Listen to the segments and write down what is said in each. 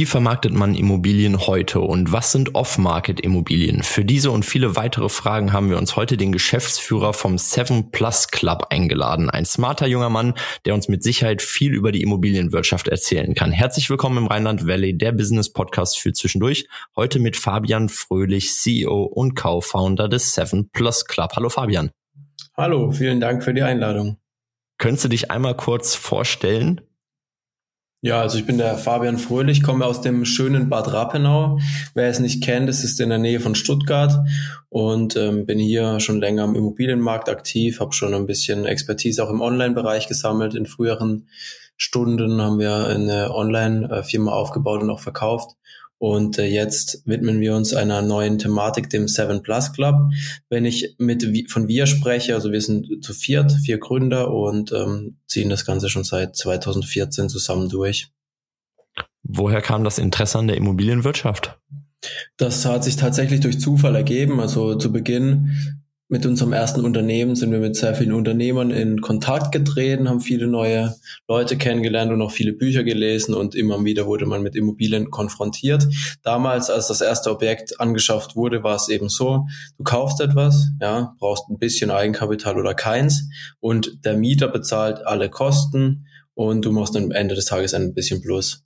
Wie vermarktet man Immobilien heute und was sind Off-Market-Immobilien? Für diese und viele weitere Fragen haben wir uns heute den Geschäftsführer vom Seven Plus Club eingeladen. Ein smarter junger Mann, der uns mit Sicherheit viel über die Immobilienwirtschaft erzählen kann. Herzlich willkommen im Rheinland Valley, der Business Podcast für zwischendurch. Heute mit Fabian Fröhlich, CEO und Co-Founder des Seven Plus Club. Hallo Fabian. Hallo, vielen Dank für die Einladung. Könntest du dich einmal kurz vorstellen? Ja, also ich bin der Fabian Fröhlich, komme aus dem schönen Bad Rappenau. Wer es nicht kennt, das ist in der Nähe von Stuttgart und ähm, bin hier schon länger am Immobilienmarkt aktiv, habe schon ein bisschen Expertise auch im Online-Bereich gesammelt. In früheren Stunden haben wir eine Online-Firma aufgebaut und auch verkauft und äh, jetzt widmen wir uns einer neuen Thematik, dem Seven Plus Club. Wenn ich mit von wir spreche, also wir sind zu viert, vier Gründer und ähm, ziehen das Ganze schon seit 2014 zusammen durch. Woher kam das Interesse an der Immobilienwirtschaft? Das hat sich tatsächlich durch Zufall ergeben. Also zu Beginn mit unserem ersten Unternehmen sind wir mit sehr vielen Unternehmern in Kontakt getreten, haben viele neue Leute kennengelernt und auch viele Bücher gelesen und immer wieder wurde man mit Immobilien konfrontiert. Damals, als das erste Objekt angeschafft wurde, war es eben so, du kaufst etwas, ja, brauchst ein bisschen Eigenkapital oder keins und der Mieter bezahlt alle Kosten und du machst am Ende des Tages ein bisschen Plus.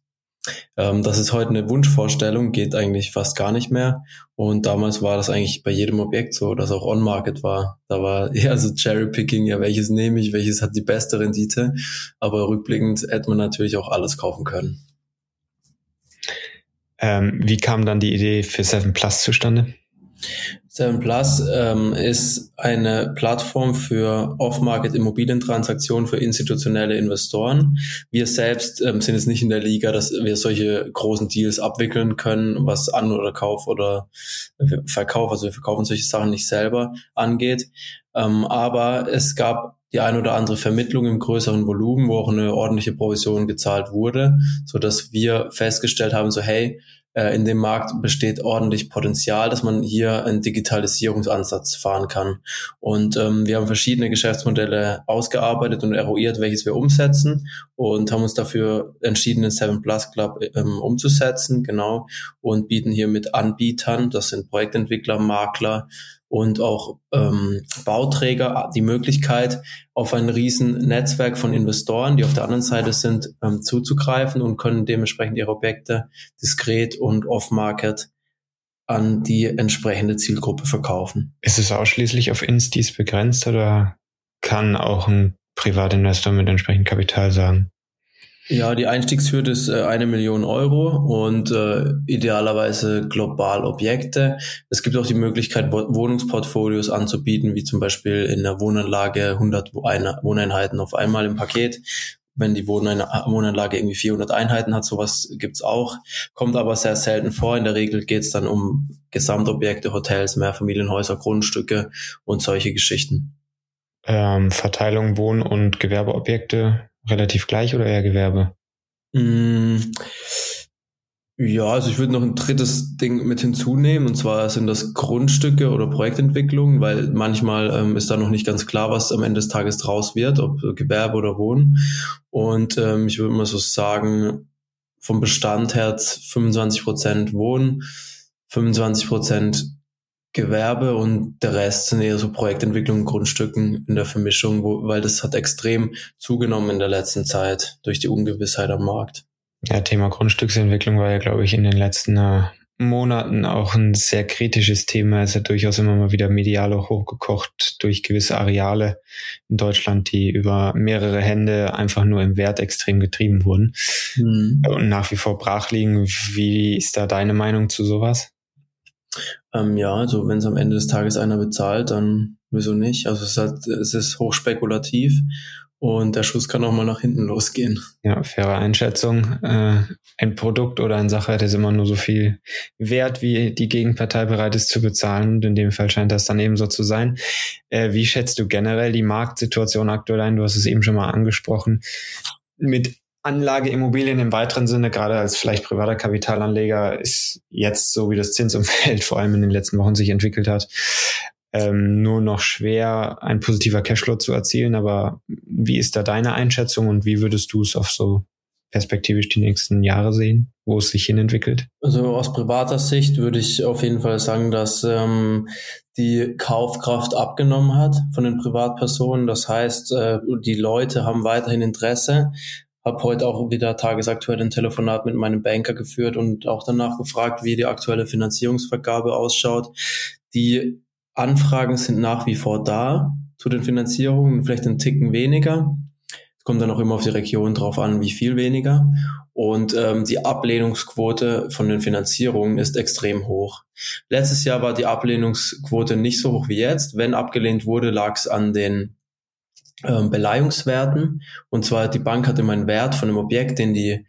Ähm, das ist heute eine Wunschvorstellung, geht eigentlich fast gar nicht mehr. Und damals war das eigentlich bei jedem Objekt so, dass auch On-Market war. Da war eher so Cherry-Picking, ja, welches nehme ich, welches hat die beste Rendite. Aber rückblickend hätte man natürlich auch alles kaufen können. Ähm, wie kam dann die Idee für Seven Plus zustande? Seven Plus ähm, ist eine Plattform für Off-Market-Immobilientransaktionen für institutionelle Investoren. Wir selbst ähm, sind jetzt nicht in der Liga, dass wir solche großen Deals abwickeln können, was An- oder Kauf oder Verkauf, also wir verkaufen solche Sachen nicht selber, angeht. Ähm, aber es gab die ein oder andere Vermittlung im größeren Volumen, wo auch eine ordentliche Provision gezahlt wurde, so dass wir festgestellt haben, so hey, äh, in dem Markt besteht ordentlich Potenzial, dass man hier einen Digitalisierungsansatz fahren kann. Und ähm, wir haben verschiedene Geschäftsmodelle ausgearbeitet und eruiert, welches wir umsetzen und haben uns dafür entschieden, den Seven Plus Club ähm, umzusetzen, genau, und bieten hier mit Anbietern, das sind Projektentwickler, Makler, und auch ähm, Bauträger die Möglichkeit, auf ein riesen Netzwerk von Investoren, die auf der anderen Seite sind, ähm, zuzugreifen und können dementsprechend ihre Objekte diskret und off-market an die entsprechende Zielgruppe verkaufen. Ist es ausschließlich auf Instis begrenzt oder kann auch ein Privatinvestor mit entsprechendem Kapital sagen? Ja, die Einstiegshürde ist äh, eine Million Euro und äh, idealerweise global Objekte. Es gibt auch die Möglichkeit, Wohnungsportfolios anzubieten, wie zum Beispiel in der Wohnanlage 100 Wohneinheiten auf einmal im Paket. Wenn die Wohnanlage irgendwie 400 Einheiten hat, sowas gibt's auch, kommt aber sehr selten vor. In der Regel geht's dann um Gesamtobjekte, Hotels, Mehrfamilienhäuser, Grundstücke und solche Geschichten. Ähm, Verteilung Wohn- und Gewerbeobjekte relativ gleich oder eher Gewerbe? Mm, ja, also ich würde noch ein drittes Ding mit hinzunehmen, und zwar sind das Grundstücke oder Projektentwicklung, weil manchmal ähm, ist da noch nicht ganz klar, was am Ende des Tages draus wird, ob Gewerbe oder Wohnen. Und ähm, ich würde mal so sagen, vom Bestand her 25 Prozent Wohnen, 25 Prozent Gewerbe und der Rest sind eher so Projektentwicklung, Grundstücken in der Vermischung, wo, weil das hat extrem zugenommen in der letzten Zeit durch die Ungewissheit am Markt. Ja, Thema Grundstücksentwicklung war ja, glaube ich, in den letzten äh, Monaten auch ein sehr kritisches Thema. Es ist ja durchaus immer mal wieder medial auch hochgekocht durch gewisse Areale in Deutschland, die über mehrere Hände einfach nur im Wert extrem getrieben wurden mhm. und nach wie vor brach liegen. Wie ist da deine Meinung zu sowas? Ähm, ja, also wenn es am Ende des Tages einer bezahlt, dann wieso nicht? Also es ist, halt, es ist hochspekulativ und der Schuss kann auch mal nach hinten losgehen. Ja, faire Einschätzung. Äh, ein Produkt oder ein Sache ist immer nur so viel wert, wie die Gegenpartei bereit ist zu bezahlen. Und in dem Fall scheint das dann eben so zu sein. Äh, wie schätzt du generell die Marktsituation aktuell ein? Du hast es eben schon mal angesprochen. Mit Anlageimmobilien im weiteren Sinne, gerade als vielleicht privater Kapitalanleger, ist jetzt so, wie das Zinsumfeld vor allem in den letzten Wochen sich entwickelt hat, ähm, nur noch schwer, ein positiver Cashflow zu erzielen. Aber wie ist da deine Einschätzung und wie würdest du es auf so perspektivisch die nächsten Jahre sehen, wo es sich hin entwickelt? Also aus privater Sicht würde ich auf jeden Fall sagen, dass ähm, die Kaufkraft abgenommen hat von den Privatpersonen. Das heißt, äh, die Leute haben weiterhin Interesse. Habe heute auch wieder tagesaktuell ein Telefonat mit meinem Banker geführt und auch danach gefragt, wie die aktuelle Finanzierungsvergabe ausschaut. Die Anfragen sind nach wie vor da zu den Finanzierungen, vielleicht ein Ticken weniger. Es kommt dann auch immer auf die Region drauf an, wie viel weniger. Und ähm, die Ablehnungsquote von den Finanzierungen ist extrem hoch. Letztes Jahr war die Ablehnungsquote nicht so hoch wie jetzt. Wenn abgelehnt wurde, lag es an den ähm, Beleihungswerten. Und zwar die Bank hatte immer einen Wert von einem Objekt, den die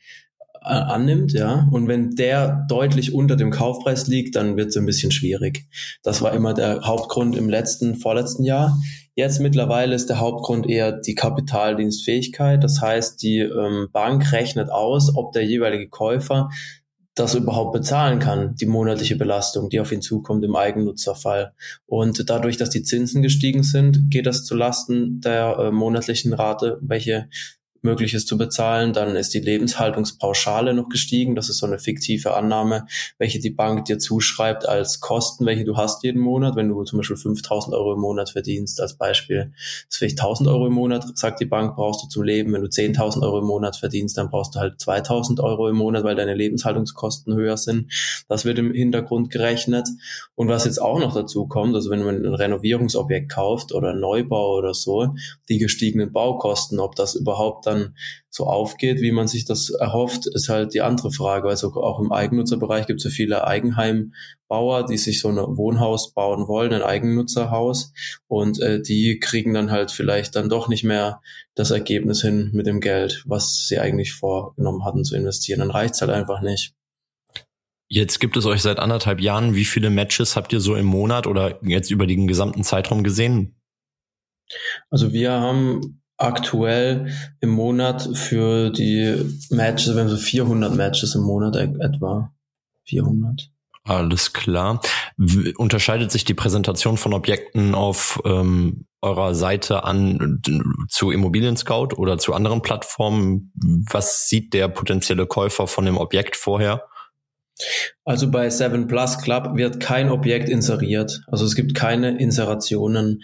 äh, annimmt, ja. Und wenn der deutlich unter dem Kaufpreis liegt, dann wird es ein bisschen schwierig. Das war immer der Hauptgrund im letzten, vorletzten Jahr. Jetzt mittlerweile ist der Hauptgrund eher die Kapitaldienstfähigkeit. Das heißt, die ähm, Bank rechnet aus, ob der jeweilige Käufer das überhaupt bezahlen kann, die monatliche Belastung, die auf ihn zukommt im Eigennutzerfall. Und dadurch, dass die Zinsen gestiegen sind, geht das zu Lasten der äh, monatlichen Rate, welche möglich ist zu bezahlen. Dann ist die Lebenshaltungspauschale noch gestiegen. Das ist so eine fiktive Annahme, welche die Bank dir zuschreibt als Kosten, welche du hast jeden Monat. Wenn du zum Beispiel 5000 Euro im Monat verdienst, als Beispiel, ist vielleicht 1000 Euro im Monat, sagt die Bank, brauchst du zum Leben. Wenn du 10.000 Euro im Monat verdienst, dann brauchst du halt 2000 Euro im Monat, weil deine Lebenshaltungskosten höher sind. Das wird im Hintergrund gerechnet. Und was jetzt auch noch dazu kommt, also wenn man ein Renovierungsobjekt kauft oder Neubau oder so, die gestiegenen Baukosten, ob das überhaupt dann dann so aufgeht, wie man sich das erhofft, ist halt die andere Frage. Also auch im Eigennutzerbereich gibt es ja viele Eigenheimbauer, die sich so ein Wohnhaus bauen wollen, ein Eigennutzerhaus. Und äh, die kriegen dann halt vielleicht dann doch nicht mehr das Ergebnis hin mit dem Geld, was sie eigentlich vorgenommen hatten zu investieren. Dann reicht's halt einfach nicht. Jetzt gibt es euch seit anderthalb Jahren. Wie viele Matches habt ihr so im Monat oder jetzt über den gesamten Zeitraum gesehen? Also wir haben aktuell im Monat für die Matches, haben so 400 Matches im Monat e-, etwa. 400. Alles klar. W unterscheidet sich die Präsentation von Objekten auf ähm, eurer Seite an zu Immobilien Scout oder zu anderen Plattformen? Was sieht der potenzielle Käufer von dem Objekt vorher? Also bei Seven Plus Club wird kein Objekt inseriert. Also es gibt keine Inserationen.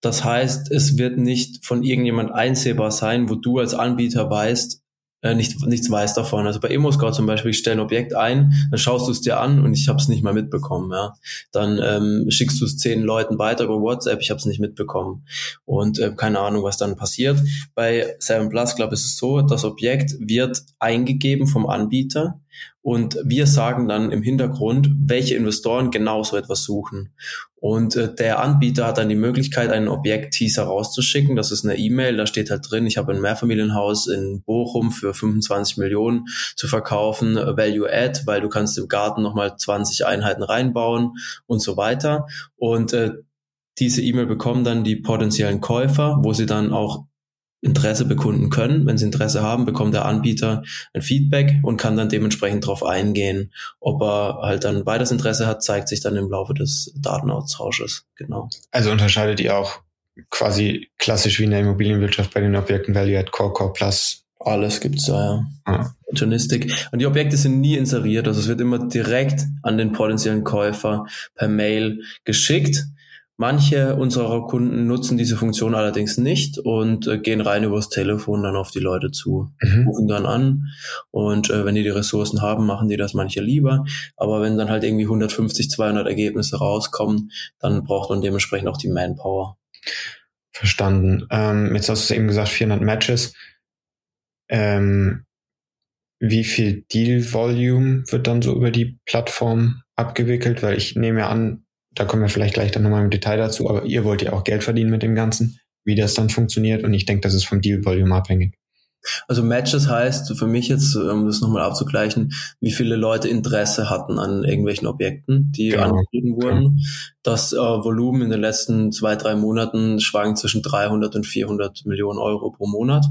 Das heißt, es wird nicht von irgendjemand einsehbar sein, wo du als Anbieter weißt, äh, nicht, nichts weißt davon. Also bei ImmoScout zum Beispiel, ich stelle ein Objekt ein, dann schaust du es dir an und ich habe es nicht mal mitbekommen. Ja. Dann ähm, schickst du es zehn Leuten weiter über WhatsApp, ich habe es nicht mitbekommen. Und äh, keine Ahnung, was dann passiert. Bei Seven Plus Club ist es so, das Objekt wird eingegeben vom Anbieter und wir sagen dann im Hintergrund, welche Investoren genau so etwas suchen. Und äh, der Anbieter hat dann die Möglichkeit, einen Objekt-Teaser rauszuschicken. Das ist eine E-Mail, da steht halt drin, ich habe ein Mehrfamilienhaus in Bochum für 25 Millionen zu verkaufen, äh, Value Add, weil du kannst im Garten nochmal 20 Einheiten reinbauen und so weiter. Und äh, diese E-Mail bekommen dann die potenziellen Käufer, wo sie dann auch Interesse bekunden können. Wenn sie Interesse haben, bekommt der Anbieter ein Feedback und kann dann dementsprechend darauf eingehen. Ob er halt dann weiteres Interesse hat, zeigt sich dann im Laufe des Datenaustausches. Genau. Also unterscheidet ihr auch quasi klassisch wie in der Immobilienwirtschaft bei den Objekten Value at Core, Core Plus? Alles gibt's da, ja. Journalistik. Und die Objekte sind nie inseriert. Also es wird immer direkt an den potenziellen Käufer per Mail geschickt. Manche unserer Kunden nutzen diese Funktion allerdings nicht und äh, gehen rein übers Telefon dann auf die Leute zu, mhm. rufen dann an und äh, wenn die die Ressourcen haben, machen die das manche lieber. Aber wenn dann halt irgendwie 150, 200 Ergebnisse rauskommen, dann braucht man dementsprechend auch die Manpower. Verstanden. Ähm, jetzt hast du eben gesagt 400 Matches. Ähm, wie viel Deal Volume wird dann so über die Plattform abgewickelt? Weil ich nehme an, da kommen wir vielleicht gleich dann nochmal im Detail dazu, aber ihr wollt ja auch Geld verdienen mit dem Ganzen, wie das dann funktioniert und ich denke, das ist vom Deal Volume abhängig. Also Matches heißt für mich jetzt, um das nochmal abzugleichen, wie viele Leute Interesse hatten an irgendwelchen Objekten, die genau. angegeben wurden. Genau. Das äh, Volumen in den letzten zwei, drei Monaten schwankt zwischen 300 und 400 Millionen Euro pro Monat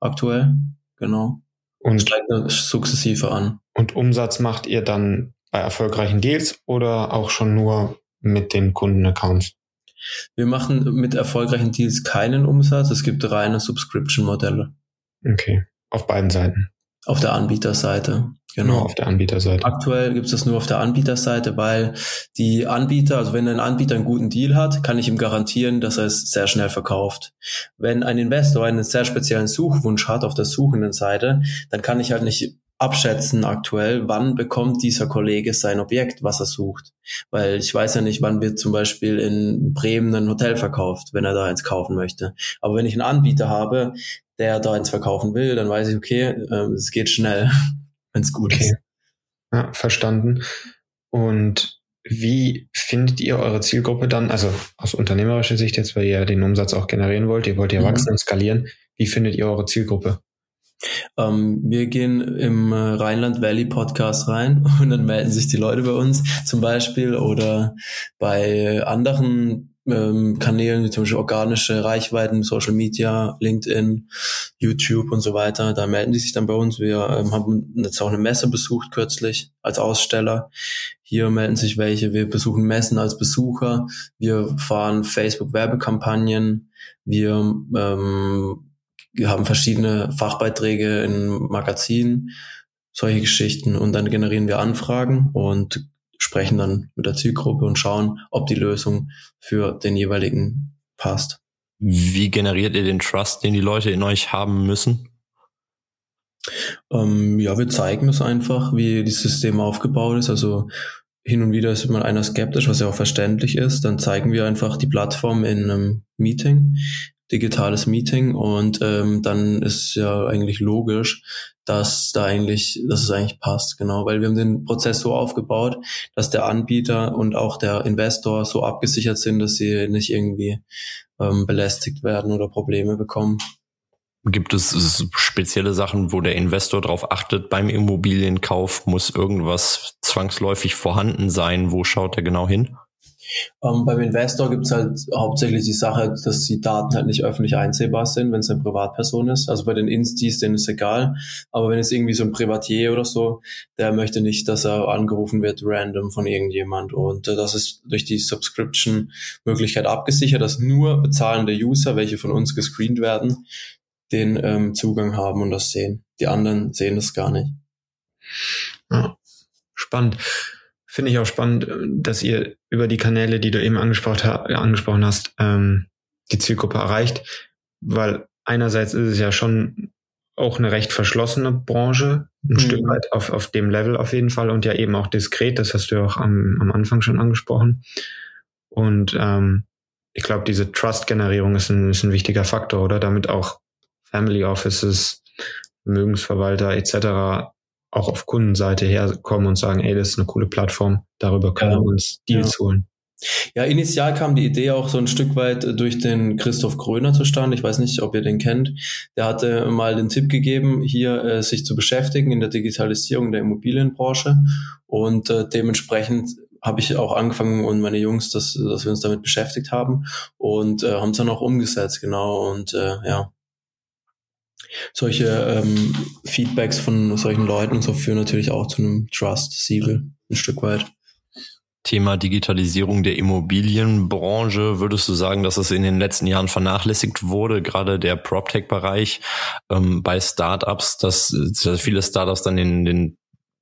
aktuell. Genau. Und steigt sukzessive an. Und Umsatz macht ihr dann bei erfolgreichen Deals oder auch schon nur mit den Kundenaccounts? Wir machen mit erfolgreichen Deals keinen Umsatz. Es gibt reine Subscription-Modelle. Okay. Auf beiden Seiten. Auf der Anbieterseite. Genau. Nur auf der Anbieterseite. Aktuell gibt es das nur auf der Anbieterseite, weil die Anbieter, also wenn ein Anbieter einen guten Deal hat, kann ich ihm garantieren, dass er es sehr schnell verkauft. Wenn ein Investor einen sehr speziellen Suchwunsch hat auf der suchenden Seite, dann kann ich halt nicht abschätzen aktuell, wann bekommt dieser Kollege sein Objekt, was er sucht. Weil ich weiß ja nicht, wann wird zum Beispiel in Bremen ein Hotel verkauft, wenn er da eins kaufen möchte. Aber wenn ich einen Anbieter habe, der da eins verkaufen will, dann weiß ich, okay, äh, es geht schnell, wenn es gut okay. ist. Ja, verstanden. Und wie findet ihr eure Zielgruppe dann, also aus unternehmerischer Sicht jetzt, weil ihr den Umsatz auch generieren wollt, ihr wollt ja mhm. wachsen und skalieren, wie findet ihr eure Zielgruppe? Ähm, wir gehen im äh, Rheinland Valley Podcast rein und dann melden sich die Leute bei uns zum Beispiel oder bei anderen ähm, Kanälen wie zum Beispiel organische Reichweiten, Social Media, LinkedIn, YouTube und so weiter. Da melden die sich dann bei uns. Wir ähm, haben jetzt auch eine Messe besucht kürzlich als Aussteller. Hier melden sich welche. Wir besuchen Messen als Besucher. Wir fahren Facebook-Werbekampagnen. Wir ähm, haben verschiedene Fachbeiträge in Magazinen, solche Geschichten und dann generieren wir Anfragen und sprechen dann mit der Zielgruppe und schauen, ob die Lösung für den jeweiligen passt. Wie generiert ihr den Trust, den die Leute in euch haben müssen? Ähm, ja, wir zeigen es einfach, wie das System aufgebaut ist. Also hin und wieder ist mal einer skeptisch, was ja auch verständlich ist. Dann zeigen wir einfach die Plattform in einem Meeting, digitales Meeting und ähm, dann ist ja eigentlich logisch, dass da eigentlich, dass es eigentlich passt, genau, weil wir haben den Prozess so aufgebaut, dass der Anbieter und auch der Investor so abgesichert sind, dass sie nicht irgendwie ähm, belästigt werden oder Probleme bekommen. Gibt es spezielle Sachen, wo der Investor darauf achtet beim Immobilienkauf? Muss irgendwas zwangsläufig vorhanden sein? Wo schaut er genau hin? Ähm, beim Investor gibt es halt hauptsächlich die Sache, dass die Daten halt nicht öffentlich einsehbar sind, wenn es eine Privatperson ist. Also bei den Instis, denen ist egal. Aber wenn es irgendwie so ein Privatier oder so, der möchte nicht, dass er angerufen wird random von irgendjemand. Und äh, das ist durch die Subscription-Möglichkeit abgesichert, dass nur bezahlende User, welche von uns gescreent werden, den ähm, Zugang haben und das sehen. Die anderen sehen das gar nicht. Ja, spannend. Finde ich auch spannend, dass ihr über die Kanäle, die du eben angesprochen, angesprochen hast, ähm, die Zielgruppe erreicht, weil einerseits ist es ja schon auch eine recht verschlossene Branche, ein mhm. Stück weit auf, auf dem Level auf jeden Fall und ja eben auch diskret, das hast du ja auch am, am Anfang schon angesprochen. Und ähm, ich glaube, diese Trust-Generierung ist ein, ist ein wichtiger Faktor, oder? Damit auch Family Offices, Vermögensverwalter etc auch auf Kundenseite herkommen und sagen, ey, das ist eine coole Plattform, darüber können ja. wir uns Deals ja. holen. Ja, initial kam die Idee auch so ein Stück weit durch den Christoph Gröner zustande. Ich weiß nicht, ob ihr den kennt. Der hatte mal den Tipp gegeben, hier äh, sich zu beschäftigen in der Digitalisierung der Immobilienbranche. Und äh, dementsprechend habe ich auch angefangen und meine Jungs, dass, dass wir uns damit beschäftigt haben und äh, haben es dann auch umgesetzt, genau. Und äh, ja, solche ähm, Feedbacks von solchen Leuten und so führen natürlich auch zu einem Trust-Siegel ein Stück weit. Thema Digitalisierung der Immobilienbranche, würdest du sagen, dass es in den letzten Jahren vernachlässigt wurde, gerade der PropTech-Bereich ähm, bei Startups, dass, dass viele Startups dann in den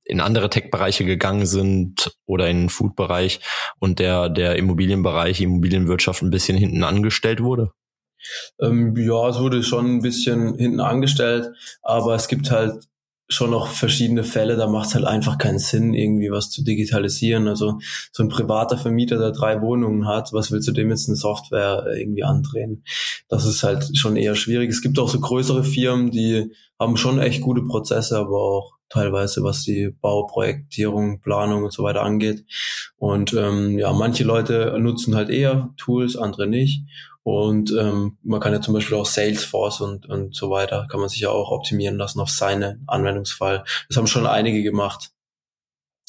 in andere Tech-Bereiche gegangen sind oder in den Food-Bereich und der, der Immobilienbereich, Immobilienwirtschaft ein bisschen hinten angestellt wurde? Ähm, ja, es wurde schon ein bisschen hinten angestellt, aber es gibt halt schon noch verschiedene Fälle, da macht es halt einfach keinen Sinn, irgendwie was zu digitalisieren. Also so ein privater Vermieter, der drei Wohnungen hat, was willst du dem jetzt eine Software irgendwie andrehen? Das ist halt schon eher schwierig. Es gibt auch so größere Firmen, die haben schon echt gute Prozesse, aber auch teilweise, was die Bauprojektierung, Planung und so weiter angeht. Und ähm, ja, manche Leute nutzen halt eher Tools, andere nicht. Und ähm, man kann ja zum Beispiel auch Salesforce und, und so weiter, kann man sich ja auch optimieren lassen auf seinen Anwendungsfall. Das haben schon einige gemacht,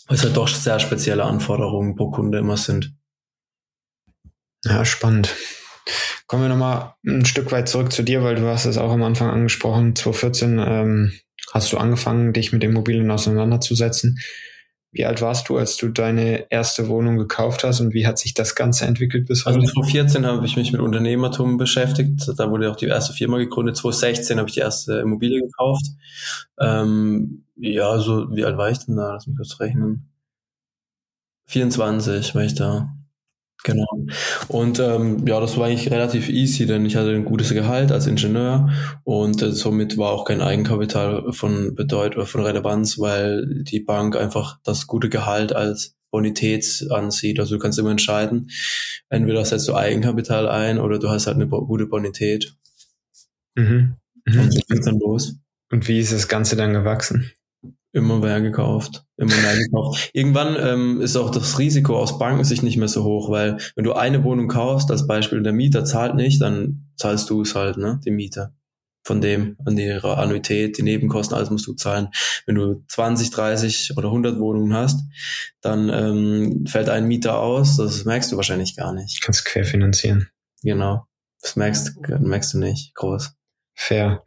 weil es halt doch sehr spezielle Anforderungen pro Kunde immer sind. Ja, spannend. Kommen wir nochmal ein Stück weit zurück zu dir, weil du hast es auch am Anfang angesprochen. 2014 ähm, hast du angefangen, dich mit Immobilien auseinanderzusetzen. Wie alt warst du, als du deine erste Wohnung gekauft hast und wie hat sich das Ganze entwickelt bis heute? Also 2014 habe ich mich mit Unternehmertum beschäftigt. Da wurde auch die erste Firma gegründet. 2016 habe ich die erste Immobilie gekauft. Ähm, ja, also wie alt war ich denn da? Lass mich kurz rechnen. 24 war ich da. Genau. Und ähm, ja, das war eigentlich relativ easy, denn ich hatte ein gutes Gehalt als Ingenieur und äh, somit war auch kein Eigenkapital von Bedeutung, von Relevanz, weil die Bank einfach das gute Gehalt als Bonität ansieht. Also du kannst immer entscheiden, entweder setzt du Eigenkapital ein oder du hast halt eine gute Bonität. Mhm. Mhm. Und so dann los. Und wie ist das Ganze dann gewachsen? Immer mehr gekauft, immer mehr gekauft. Irgendwann ähm, ist auch das Risiko aus Bankensicht nicht mehr so hoch, weil wenn du eine Wohnung kaufst, als Beispiel der Mieter zahlt nicht, dann zahlst du es halt, ne, die Mieter. Von dem, an die Annuität, die Nebenkosten, alles musst du zahlen. Wenn du 20, 30 oder 100 Wohnungen hast, dann ähm, fällt ein Mieter aus, das merkst du wahrscheinlich gar nicht. Du kannst querfinanzieren. Genau. Das merkst, merkst du nicht groß. Fair.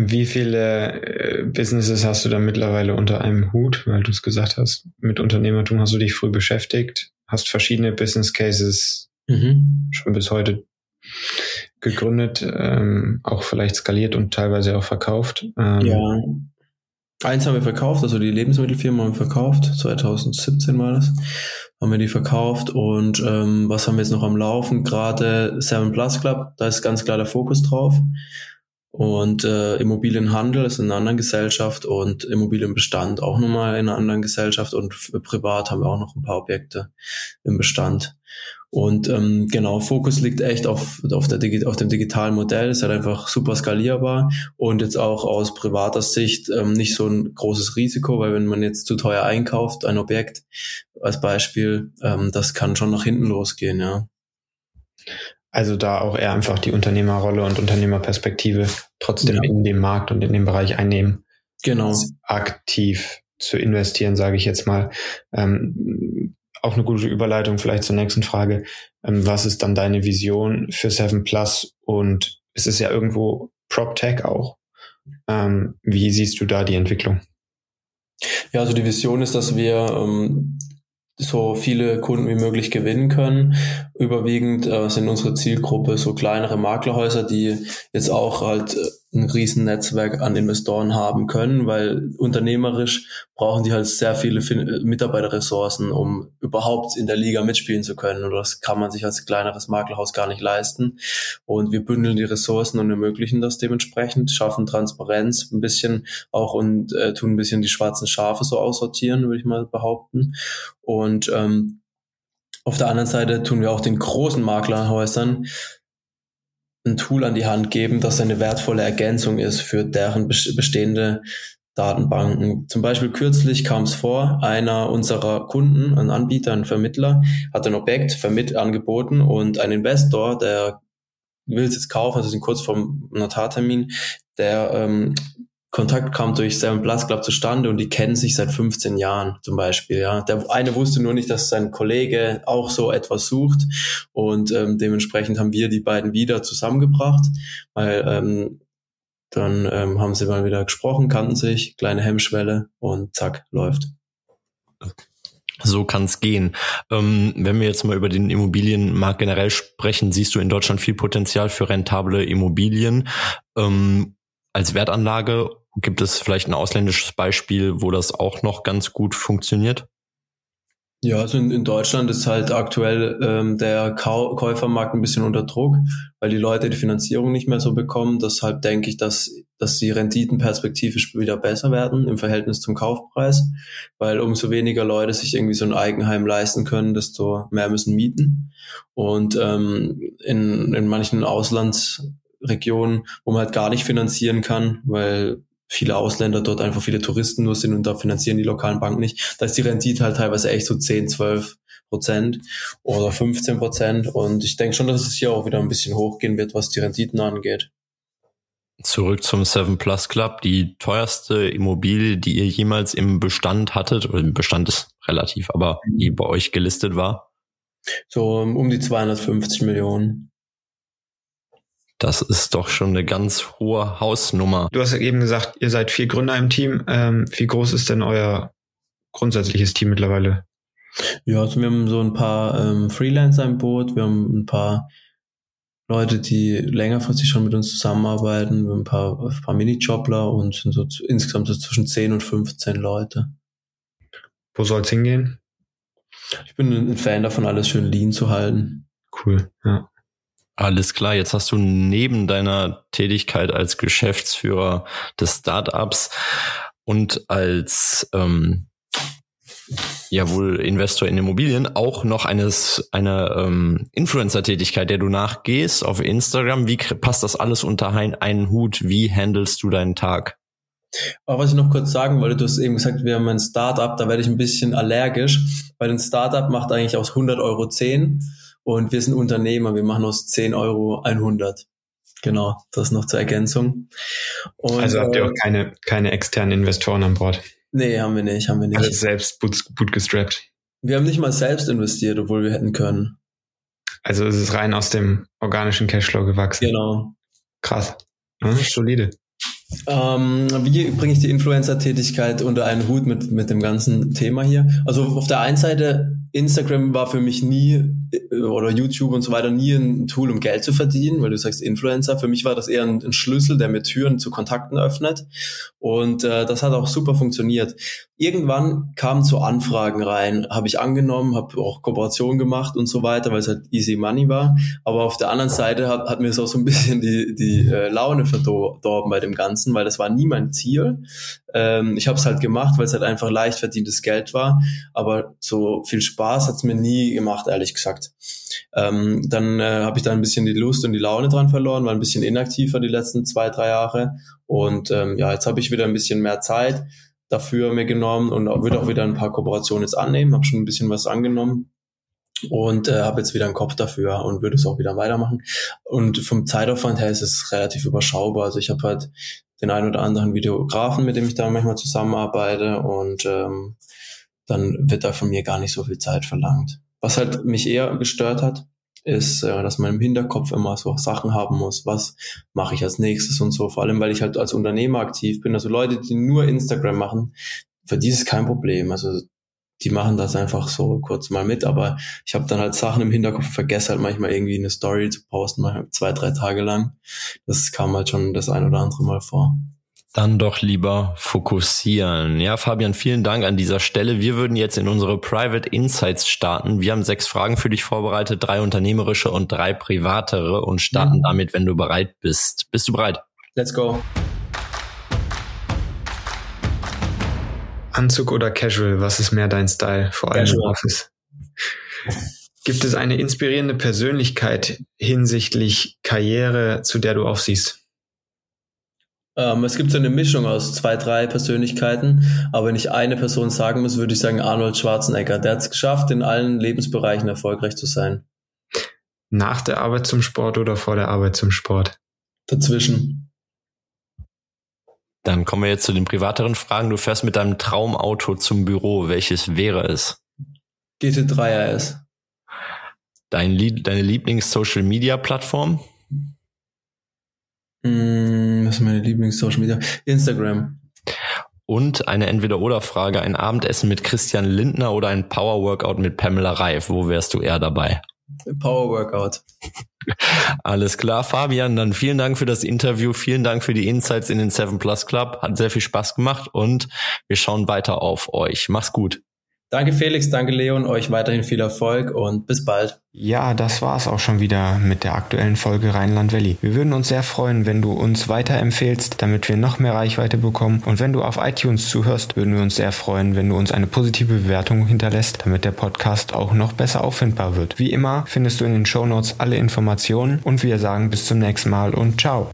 Wie viele äh, Businesses hast du da mittlerweile unter einem Hut? Weil du es gesagt hast, mit Unternehmertum hast du dich früh beschäftigt, hast verschiedene Business Cases mhm. schon bis heute gegründet, ähm, auch vielleicht skaliert und teilweise auch verkauft. Ähm, ja. Eins haben wir verkauft, also die Lebensmittelfirma haben wir verkauft, 2017 war das, haben wir die verkauft und ähm, was haben wir jetzt noch am Laufen? Gerade Seven Plus Club, da ist ganz klar der Fokus drauf. Und äh, Immobilienhandel ist in einer anderen Gesellschaft und Immobilienbestand auch nochmal in einer anderen Gesellschaft und privat haben wir auch noch ein paar Objekte im Bestand. Und ähm, genau, Fokus liegt echt auf, auf, der, auf dem digitalen Modell, ist halt einfach super skalierbar und jetzt auch aus privater Sicht ähm, nicht so ein großes Risiko, weil wenn man jetzt zu teuer einkauft, ein Objekt als Beispiel, ähm, das kann schon nach hinten losgehen, ja. Also da auch eher einfach die Unternehmerrolle und Unternehmerperspektive trotzdem ja. in dem Markt und in dem Bereich einnehmen. Genau. Aktiv zu investieren, sage ich jetzt mal. Ähm, auch eine gute Überleitung vielleicht zur nächsten Frage. Ähm, was ist dann deine Vision für Seven Plus? Und es ist ja irgendwo PropTech auch. Ähm, wie siehst du da die Entwicklung? Ja, also die Vision ist, dass wir ähm, so viele Kunden wie möglich gewinnen können. Überwiegend äh, sind unsere Zielgruppe so kleinere Maklerhäuser, die jetzt auch halt äh, ein riesen Netzwerk an Investoren haben können, weil unternehmerisch brauchen die halt sehr viele Mitarbeiterressourcen, um überhaupt in der Liga mitspielen zu können. Und das kann man sich als kleineres Maklerhaus gar nicht leisten. Und wir bündeln die Ressourcen und ermöglichen das dementsprechend, schaffen Transparenz ein bisschen auch und äh, tun ein bisschen die schwarzen Schafe so aussortieren, würde ich mal behaupten. Und ähm, auf der anderen Seite tun wir auch den großen Maklerhäusern ein Tool an die Hand geben, das eine wertvolle Ergänzung ist für deren bestehende Datenbanken. Zum Beispiel kürzlich kam es vor, einer unserer Kunden, ein Anbieter, ein Vermittler, hat ein Objekt vermitt angeboten und ein Investor, der will es jetzt kaufen, also sind kurz vorm Notartermin, der ähm, Kontakt kam durch Seven Plus Club zustande und die kennen sich seit 15 Jahren zum Beispiel. Ja, der eine wusste nur nicht, dass sein Kollege auch so etwas sucht und ähm, dementsprechend haben wir die beiden wieder zusammengebracht, weil ähm, dann ähm, haben sie mal wieder gesprochen, kannten sich, kleine Hemmschwelle und zack läuft. So kann es gehen. Ähm, wenn wir jetzt mal über den Immobilienmarkt generell sprechen, siehst du in Deutschland viel Potenzial für rentable Immobilien. Ähm, als Wertanlage gibt es vielleicht ein ausländisches Beispiel, wo das auch noch ganz gut funktioniert? Ja, also in, in Deutschland ist halt aktuell ähm, der Kau Käufermarkt ein bisschen unter Druck, weil die Leute die Finanzierung nicht mehr so bekommen. Deshalb denke ich, dass, dass die Renditen perspektivisch wieder besser werden im Verhältnis zum Kaufpreis, weil umso weniger Leute sich irgendwie so ein Eigenheim leisten können, desto mehr müssen mieten. Und ähm, in, in manchen Auslandsregionen, wo man halt gar nicht finanzieren kann, weil viele Ausländer dort einfach viele Touristen nur sind und da finanzieren die lokalen Banken nicht. Da ist die Rendite halt teilweise echt so 10, 12 Prozent oder 15 Prozent. Und ich denke schon, dass es hier auch wieder ein bisschen hochgehen wird, was die Renditen angeht. Zurück zum Seven Plus Club. Die teuerste Immobilie, die ihr jemals im Bestand hattet, oder im Bestand ist relativ, aber die bei euch gelistet war? So um die 250 Millionen. Das ist doch schon eine ganz hohe Hausnummer. Du hast eben gesagt, ihr seid vier Gründer im Team. Ähm, wie groß ist denn euer grundsätzliches Team mittlerweile? Ja, also wir haben so ein paar ähm, Freelancer im Boot, wir haben ein paar Leute, die längerfristig schon mit uns zusammenarbeiten, wir haben ein paar, ein paar Minijobler und sind so insgesamt so zwischen 10 und 15 Leute. Wo soll es hingehen? Ich bin ein Fan davon, alles schön lean zu halten. Cool, ja. Alles klar, jetzt hast du neben deiner Tätigkeit als Geschäftsführer des Startups und als ähm, ja wohl Investor in Immobilien auch noch eines eine ähm, Influencer-Tätigkeit, der du nachgehst auf Instagram. Wie passt das alles unter einen Hut? Wie handelst du deinen Tag? Aber was ich noch kurz sagen wollte, du hast eben gesagt, wir haben ein Startup, da werde ich ein bisschen allergisch, weil ein Startup macht eigentlich aus 100 Euro 10 und wir sind Unternehmer, wir machen aus 10 Euro 100. Genau, das noch zur Ergänzung. Und, also habt ihr auch äh, keine, keine externen Investoren an Bord? Nee, haben wir nicht, haben wir nicht. Alles selbst bootgestrapped. Wir haben nicht mal selbst investiert, obwohl wir hätten können. Also es ist rein aus dem organischen Cashflow gewachsen. Genau. Krass. Ja, solide. Ähm, wie bringe ich die Influencer-Tätigkeit unter einen Hut mit, mit dem ganzen Thema hier? Also auf der einen Seite Instagram war für mich nie äh, oder YouTube und so weiter nie ein Tool, um Geld zu verdienen, weil du sagst Influencer. Für mich war das eher ein, ein Schlüssel, der mir Türen zu Kontakten öffnet. Und äh, das hat auch super funktioniert. Irgendwann kamen so Anfragen rein, habe ich angenommen, habe auch Kooperation gemacht und so weiter, weil es halt easy money war. Aber auf der anderen Seite hat, hat mir es auch so ein bisschen die, die äh, Laune verdorben bei dem Ganzen, weil das war nie mein Ziel. Ähm, ich habe es halt gemacht, weil es halt einfach leicht verdientes Geld war. Aber so viel Spaß hat es mir nie gemacht, ehrlich gesagt. Ähm, dann äh, habe ich da ein bisschen die Lust und die Laune dran verloren, war ein bisschen inaktiver die letzten zwei, drei Jahre. Und ähm, ja, jetzt habe ich wieder ein bisschen mehr Zeit dafür mir genommen und würde auch wieder ein paar Kooperationen jetzt annehmen, habe schon ein bisschen was angenommen und äh, habe jetzt wieder einen Kopf dafür und würde es auch wieder weitermachen. Und vom Zeitaufwand her ist es relativ überschaubar. Also ich habe halt den einen oder anderen Videografen, mit dem ich da manchmal zusammenarbeite und ähm, dann wird da von mir gar nicht so viel Zeit verlangt. Was halt mich eher gestört hat, ist, äh, dass man im Hinterkopf immer so Sachen haben muss, was mache ich als nächstes und so, vor allem weil ich halt als Unternehmer aktiv bin. Also Leute, die nur Instagram machen, für die ist kein Problem. Also die machen das einfach so kurz mal mit, aber ich habe dann halt Sachen im Hinterkopf, vergesse halt manchmal irgendwie eine Story zu posten, zwei, drei Tage lang. Das kam halt schon das ein oder andere Mal vor dann doch lieber fokussieren. Ja, Fabian, vielen Dank an dieser Stelle. Wir würden jetzt in unsere Private Insights starten. Wir haben sechs Fragen für dich vorbereitet, drei unternehmerische und drei privatere und starten mhm. damit, wenn du bereit bist. Bist du bereit? Let's go. Anzug oder Casual? Was ist mehr dein Style, vor allem Casual. im Office? Gibt es eine inspirierende Persönlichkeit hinsichtlich Karriere, zu der du aufsiehst? Ähm, es gibt so eine Mischung aus zwei, drei Persönlichkeiten, aber wenn ich eine Person sagen muss, würde ich sagen Arnold Schwarzenegger. Der hat es geschafft, in allen Lebensbereichen erfolgreich zu sein. Nach der Arbeit zum Sport oder vor der Arbeit zum Sport? Dazwischen. Dann kommen wir jetzt zu den privateren Fragen. Du fährst mit deinem Traumauto zum Büro. Welches wäre es? GT3 RS. Dein, deine Lieblings-Social-Media-Plattform? Mm, was ist meine Lieblings-Social Media? Instagram. Und eine Entweder-Oder-Frage, ein Abendessen mit Christian Lindner oder ein Power-Workout mit Pamela Reif. Wo wärst du eher dabei? Power-Workout. Alles klar, Fabian. Dann vielen Dank für das Interview. Vielen Dank für die Insights in den Seven Plus Club. Hat sehr viel Spaß gemacht und wir schauen weiter auf euch. Mach's gut. Danke Felix, danke Leon, euch weiterhin viel Erfolg und bis bald. Ja, das war's auch schon wieder mit der aktuellen Folge Rheinland Valley. Wir würden uns sehr freuen, wenn du uns weiterempfehlst, damit wir noch mehr Reichweite bekommen. Und wenn du auf iTunes zuhörst, würden wir uns sehr freuen, wenn du uns eine positive Bewertung hinterlässt, damit der Podcast auch noch besser auffindbar wird. Wie immer findest du in den Show Notes alle Informationen und wir sagen bis zum nächsten Mal und ciao.